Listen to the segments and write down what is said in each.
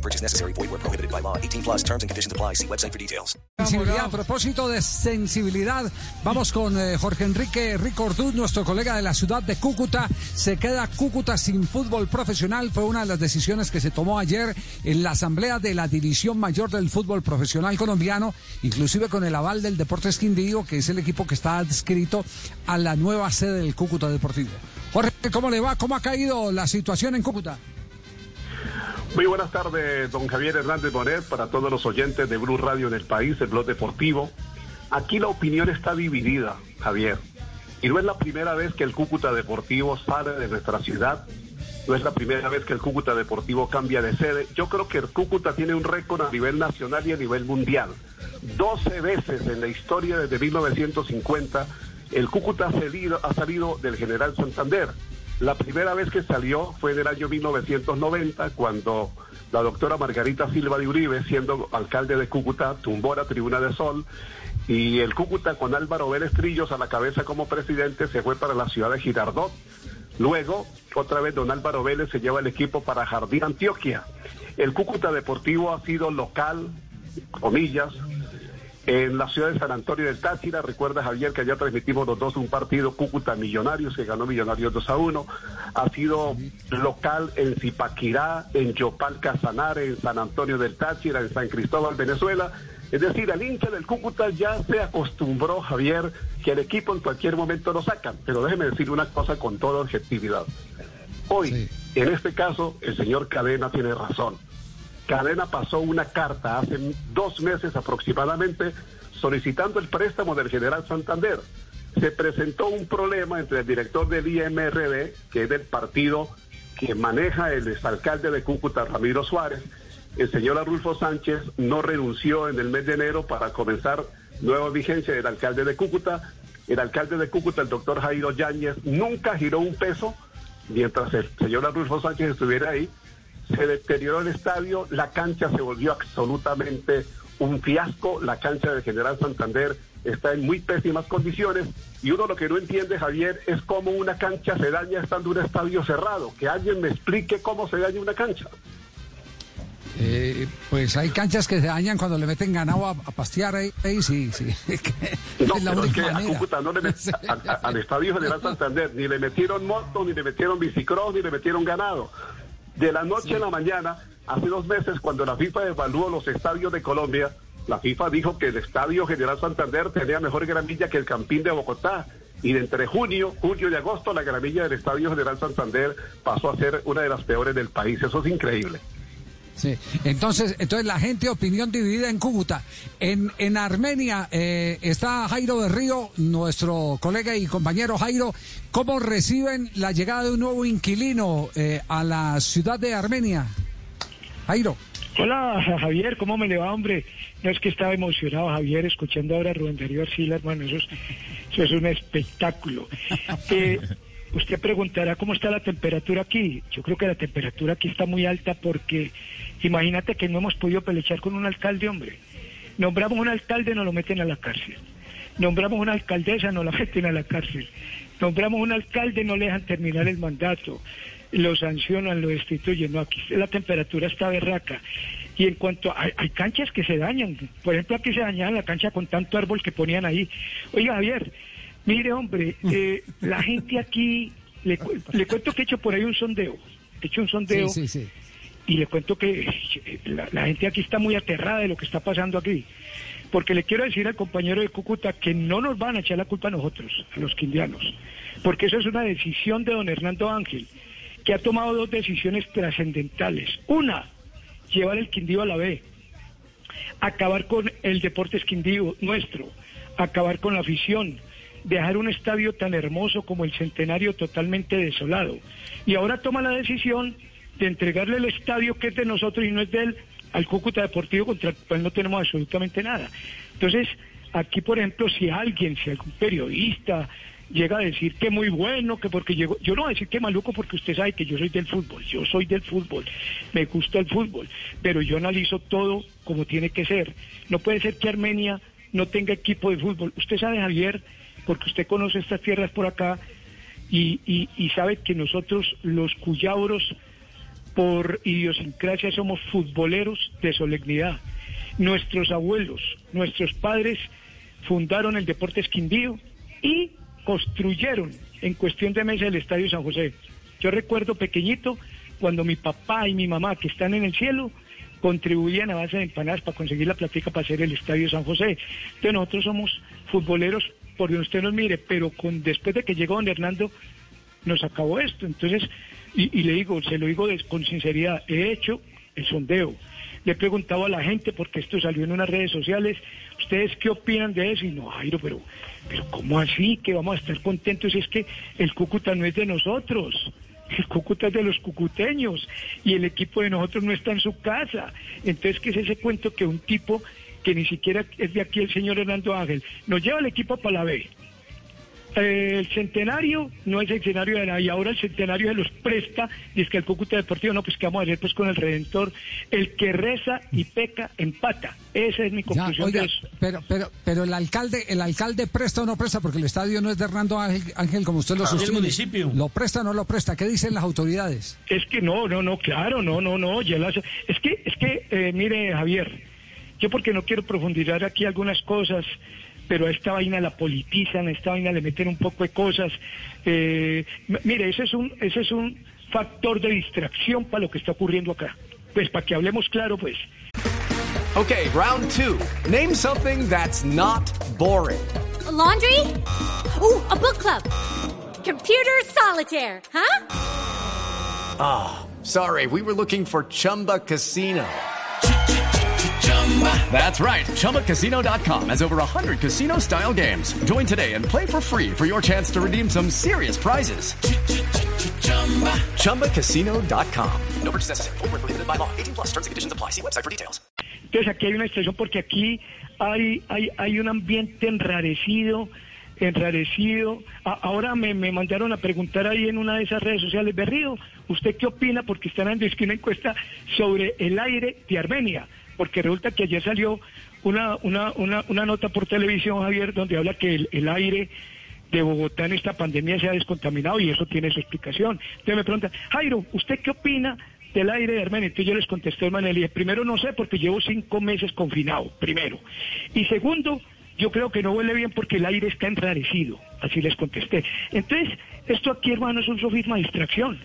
No purchase necessary. Void where prohibited by law. 18 plus terms and conditions apply. See website for details. Sensibilidad. A propósito de sensibilidad, vamos con eh, Jorge Enrique Ricordú, nuestro colega de la ciudad de Cúcuta. Se queda Cúcuta sin fútbol profesional. Fue una de las decisiones que se tomó ayer en la asamblea de la División Mayor del Fútbol Profesional Colombiano, inclusive con el aval del Deportes Quindío, que es el equipo que está adscrito a la nueva sede del Cúcuta Deportivo. Jorge, ¿cómo le va? ¿Cómo ha caído la situación en Cúcuta? Muy buenas tardes, don Javier Hernández Bonet, para todos los oyentes de Blue Radio en el país, el blog deportivo. Aquí la opinión está dividida, Javier. Y no es la primera vez que el Cúcuta Deportivo sale de nuestra ciudad. No es la primera vez que el Cúcuta Deportivo cambia de sede. Yo creo que el Cúcuta tiene un récord a nivel nacional y a nivel mundial. 12 veces en la historia desde 1950 el Cúcuta salido, ha salido del General Santander. La primera vez que salió fue en el año 1990, cuando la doctora Margarita Silva de Uribe, siendo alcalde de Cúcuta, tumbó la Tribuna de Sol y el Cúcuta con Álvaro Vélez Trillos a la cabeza como presidente se fue para la ciudad de Girardot. Luego, otra vez don Álvaro Vélez se lleva el equipo para Jardín Antioquia. El Cúcuta Deportivo ha sido local, comillas, en la ciudad de San Antonio del Táchira, recuerda Javier que allá transmitimos los dos un partido Cúcuta Millonarios, que ganó Millonarios 2 a 1. Ha sido local en Zipaquirá, en Yopal Casanare, en San Antonio del Táchira, en San Cristóbal, Venezuela. Es decir, al hincha del Cúcuta ya se acostumbró, Javier, que el equipo en cualquier momento lo sacan. Pero déjeme decir una cosa con toda objetividad. Hoy, sí. en este caso, el señor Cadena tiene razón. Cadena pasó una carta hace dos meses aproximadamente solicitando el préstamo del General Santander. Se presentó un problema entre el director del IMRD, que es del partido que maneja el exalcalde de Cúcuta, Ramiro Suárez. El señor Arulfo Sánchez no renunció en el mes de enero para comenzar nueva vigencia del alcalde de Cúcuta. El alcalde de Cúcuta, el doctor Jairo Yáñez, nunca giró un peso mientras el señor Arulfo Sánchez estuviera ahí se deterioró el estadio, la cancha se volvió absolutamente un fiasco, la cancha de General Santander está en muy pésimas condiciones y uno lo que no entiende, Javier, es cómo una cancha se daña estando un estadio cerrado. Que alguien me explique cómo se daña una cancha. Eh, pues hay canchas que se dañan cuando le meten ganado a, a pastear ahí, ahí, sí, sí. no, es la pero es que a Cúcuta no le met... al, al, Estadio General Santander ni le metieron moto, ni le metieron bicicross, ni le metieron ganado. De la noche sí. a la mañana, hace dos meses, cuando la FIFA evaluó los estadios de Colombia, la FIFA dijo que el Estadio General Santander tenía mejor gramilla que el Campín de Bogotá. Y de entre junio, julio y agosto, la gramilla del Estadio General Santander pasó a ser una de las peores del país. Eso es increíble. Sí, entonces, entonces la gente opinión dividida en Cúcuta. En, en Armenia eh, está Jairo de Río, nuestro colega y compañero Jairo. ¿Cómo reciben la llegada de un nuevo inquilino eh, a la ciudad de Armenia? Jairo. Hola Javier, ¿cómo me le va, hombre? No es que estaba emocionado Javier escuchando ahora a Rubén Darío Arcila, hermano, eso es, eso es un espectáculo. Eh, usted preguntará cómo está la temperatura aquí. Yo creo que la temperatura aquí está muy alta porque imagínate que no hemos podido pelechar con un alcalde, hombre. Nombramos un alcalde, nos lo meten a la cárcel. Nombramos una alcaldesa, nos la meten a la cárcel. Nombramos un alcalde, no le dejan terminar el mandato. Lo sancionan, lo destituyen. No, aquí la temperatura está berraca. Y en cuanto a, hay canchas que se dañan, por ejemplo, aquí se dañaba la cancha con tanto árbol que ponían ahí. Oiga, Javier, Mire, hombre, eh, la gente aquí, le, le, cuento que he hecho por ahí un sondeo, he hecho un sondeo sí, sí, sí. y le cuento que la, la, gente aquí está muy aterrada de lo que está pasando aquí. Porque le quiero decir al compañero de Cúcuta que no nos van a echar la culpa a nosotros, a los quindianos, porque eso es una decisión de don Hernando Ángel, que ha tomado dos decisiones trascendentales. Una, llevar el Quindío a la B, acabar con el Deportes Quindío nuestro, acabar con la afición, dejar un estadio tan hermoso como el Centenario totalmente desolado. Y ahora toma la decisión de entregarle el estadio que es de nosotros y no es de él al Cúcuta Deportivo contra el cual no tenemos absolutamente nada. Entonces, aquí, por ejemplo, si alguien, si algún periodista llega a decir que muy bueno, que porque llegó, yo no voy a decir que maluco porque usted sabe que yo soy del fútbol, yo soy del fútbol, me gusta el fútbol, pero yo analizo todo como tiene que ser. No puede ser que Armenia no tenga equipo de fútbol. Usted sabe, Javier, porque usted conoce estas tierras por acá y, sabe que nosotros los cuyabros por idiosincrasia somos futboleros de solemnidad. Nuestros abuelos, nuestros padres fundaron el Deportes Quindío y construyeron en cuestión de meses el Estadio San José. Yo recuerdo pequeñito cuando mi papá y mi mamá, que están en el cielo, contribuían a base de empanadas para conseguir la platica para hacer el Estadio San José. Entonces nosotros somos futboleros por donde usted nos mire, pero después de que llegó don Hernando nos acabó esto. Entonces, y, le digo, se lo digo con sinceridad, he hecho el sondeo. Le he preguntado a la gente, porque esto salió en unas redes sociales, ¿ustedes qué opinan de eso? Y no, Jairo, pero, pero ¿cómo así que vamos a estar contentos? Es que el Cúcuta no es de nosotros. El Cúcuta es de los cucuteños y el equipo de nosotros no está en su casa. Entonces, ¿qué es ese cuento que un tipo que ni siquiera es de aquí, el señor Hernando Ángel, nos lleva el equipo para la B? El centenario no es el centenario de nada y ahora el centenario se los presta y es que el Cúcuta Deportivo no pues qué vamos a hacer pues con el Redentor el que reza y peca empata esa es mi Ya, conclusión oiga, de eso pero, pero, pero el alcalde, el alcalde presta o no presta, porque el estadio no es de Hernando Ángel, Ángel, como usted lo sostiene. municipio. ¿Lo presta o no lo presta? ¿Qué dicen las autoridades? Es que no, no, no, claro, no, no, no, ya las, es que, es que, eh, mire, Javier, yo porque no quiero profundizar aquí algunas cosas, pero a esta vaina la politizan, a esta vaina le meten un poco de cosas. eh, mire, ese es un, ese es un factor de distracción para lo que está ocurriendo acá. Pues para que hablemos claro, pues. Okay, round two. Name something that's not boring. A laundry? Ooh, a book club. Computer solitaire, huh? Sorry, we were looking for Chumba Casino. That's right. ChumbaCasino.com has over 100 casino style games. Join today and play for free for your chance to redeem some serious prizes. ChumbaCasino.com. No purchase necessary. Void where prohibited by law. 18 plus terms and conditions apply. See website for details. Entonces aquí hay una extensión porque aquí hay, hay, hay un ambiente enrarecido, enrarecido. A- ahora me, me mandaron a preguntar ahí en una de esas redes sociales, Berrío, ¿usted qué opina? Porque están que una encuesta sobre el aire de Armenia, porque resulta que ayer salió una, una, una, una nota por televisión, Javier, donde habla que el, el aire de Bogotá en esta pandemia se ha descontaminado y eso tiene su explicación. Entonces me preguntan, Jairo, ¿usted qué opina del aire de Armenia? Entonces yo les contesté manera, le dije, primero no sé porque llevo cinco meses confinado, primero. Y segundo, yo creo que no huele bien porque el aire está enrarecido, así les contesté. Entonces, esto aquí, hermano, es un sofisma de distracción.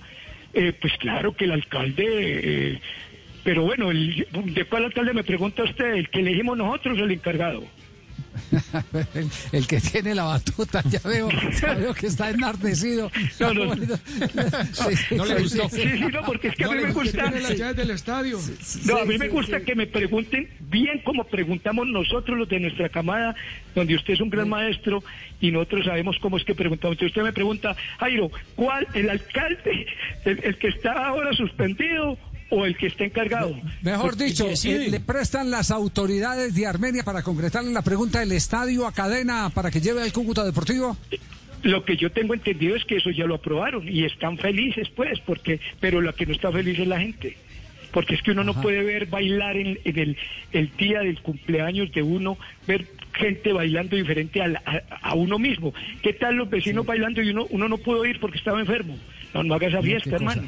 Eh, pues claro que el alcalde... eh, pero bueno, el, ¿de cuál alcalde me pregunta usted? ¿El que elegimos nosotros o el encargado? el, el que tiene la batuta, ya veo, ya veo que está enardecido. No, no. Sí, sí, No le gustó. sí, Sí, no, porque es que a mí me gusta. Tiene las llaves del estadio. No, a mí Sí, me gusta sí. que me pregunten bien como preguntamos nosotros los de nuestra camada, donde usted es un gran maestro y nosotros sabemos cómo es que preguntamos. Entonces usted me pregunta, Jairo, ¿cuál, el alcalde, el, el que está ahora suspendido o el que está encargado? Mejor dicho, decide. eh, le prestan las autoridades de Armenia para concretarle la pregunta del estadio a cadena para que lleve al Cúcuta Deportivo. Lo que yo tengo entendido es que eso ya lo aprobaron y están felices, pues, porque, pero la que no está feliz es la gente. Porque es que uno no puede ver bailar en, en el, el día del cumpleaños de uno, ver gente bailando diferente a, la- a- a uno mismo. ¿Qué tal los vecinos bailando y uno, uno no pudo ir porque estaba enfermo? No, no haga esa fiesta, hermano.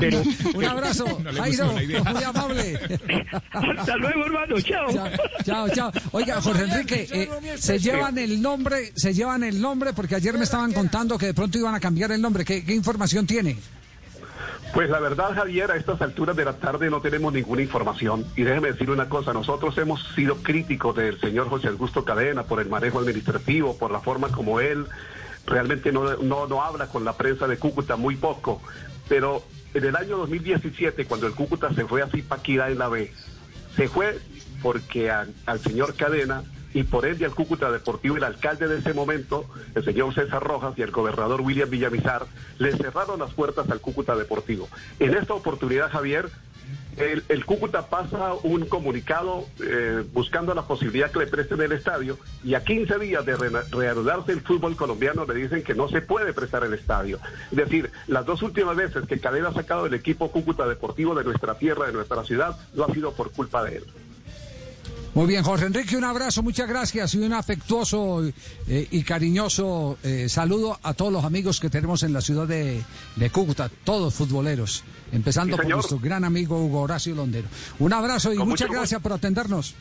Pero, Un abrazo, No Jairo, muy amable. hasta luego, hermano, chao. Chao, chao, chao. Oiga, Jorge Enrique, eh, se llevan el nombre, se llevan el nombre porque ayer me estaban contando que de pronto iban a cambiar el nombre. ¿Qué, qué información tiene? Pues la verdad, Javier, a estas alturas de la tarde no tenemos ninguna información. Y déjeme decir una cosa, nosotros hemos sido críticos del señor José Augusto Cadena por el manejo administrativo, por la forma como él realmente no, no, no habla con la prensa de Cúcuta muy poco. Pero en el año 2017, cuando el Cúcuta se fue a Zipaquirá en la B, se fue porque al señor Cadena y por ende al Cúcuta Deportivo, el alcalde de ese momento, el señor César Rojas y el gobernador William Villamizar, le cerraron las puertas al Cúcuta Deportivo. En esta oportunidad, Javier, el, Cúcuta pasa un comunicado eh, buscando la posibilidad que le presten el estadio y a 15 días de re- reanudarse el fútbol colombiano le dicen que no se puede prestar el estadio. Es decir, las dos últimas veces que Calera ha sacado el equipo Cúcuta Deportivo de nuestra tierra, de nuestra ciudad, no ha sido por culpa de él. Muy bien, Jorge Enrique, un abrazo, muchas gracias y un afectuoso eh, y cariñoso eh, saludo a todos los amigos que tenemos en la ciudad de, de Cúcuta, todos futboleros, empezando Sí, por nuestro gran amigo Hugo Horacio Londero. Un abrazo y Con muchas gracias por atendernos.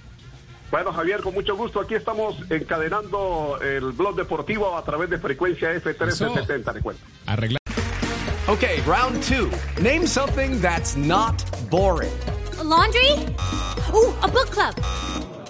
Bueno, Javier, con mucho gusto. Aquí estamos encadenando el blog deportivo a través de frecuencia F1370, recuerda. Arregla. Okay, round two. Name something that's not boring. A laundry? Ooh, a book club.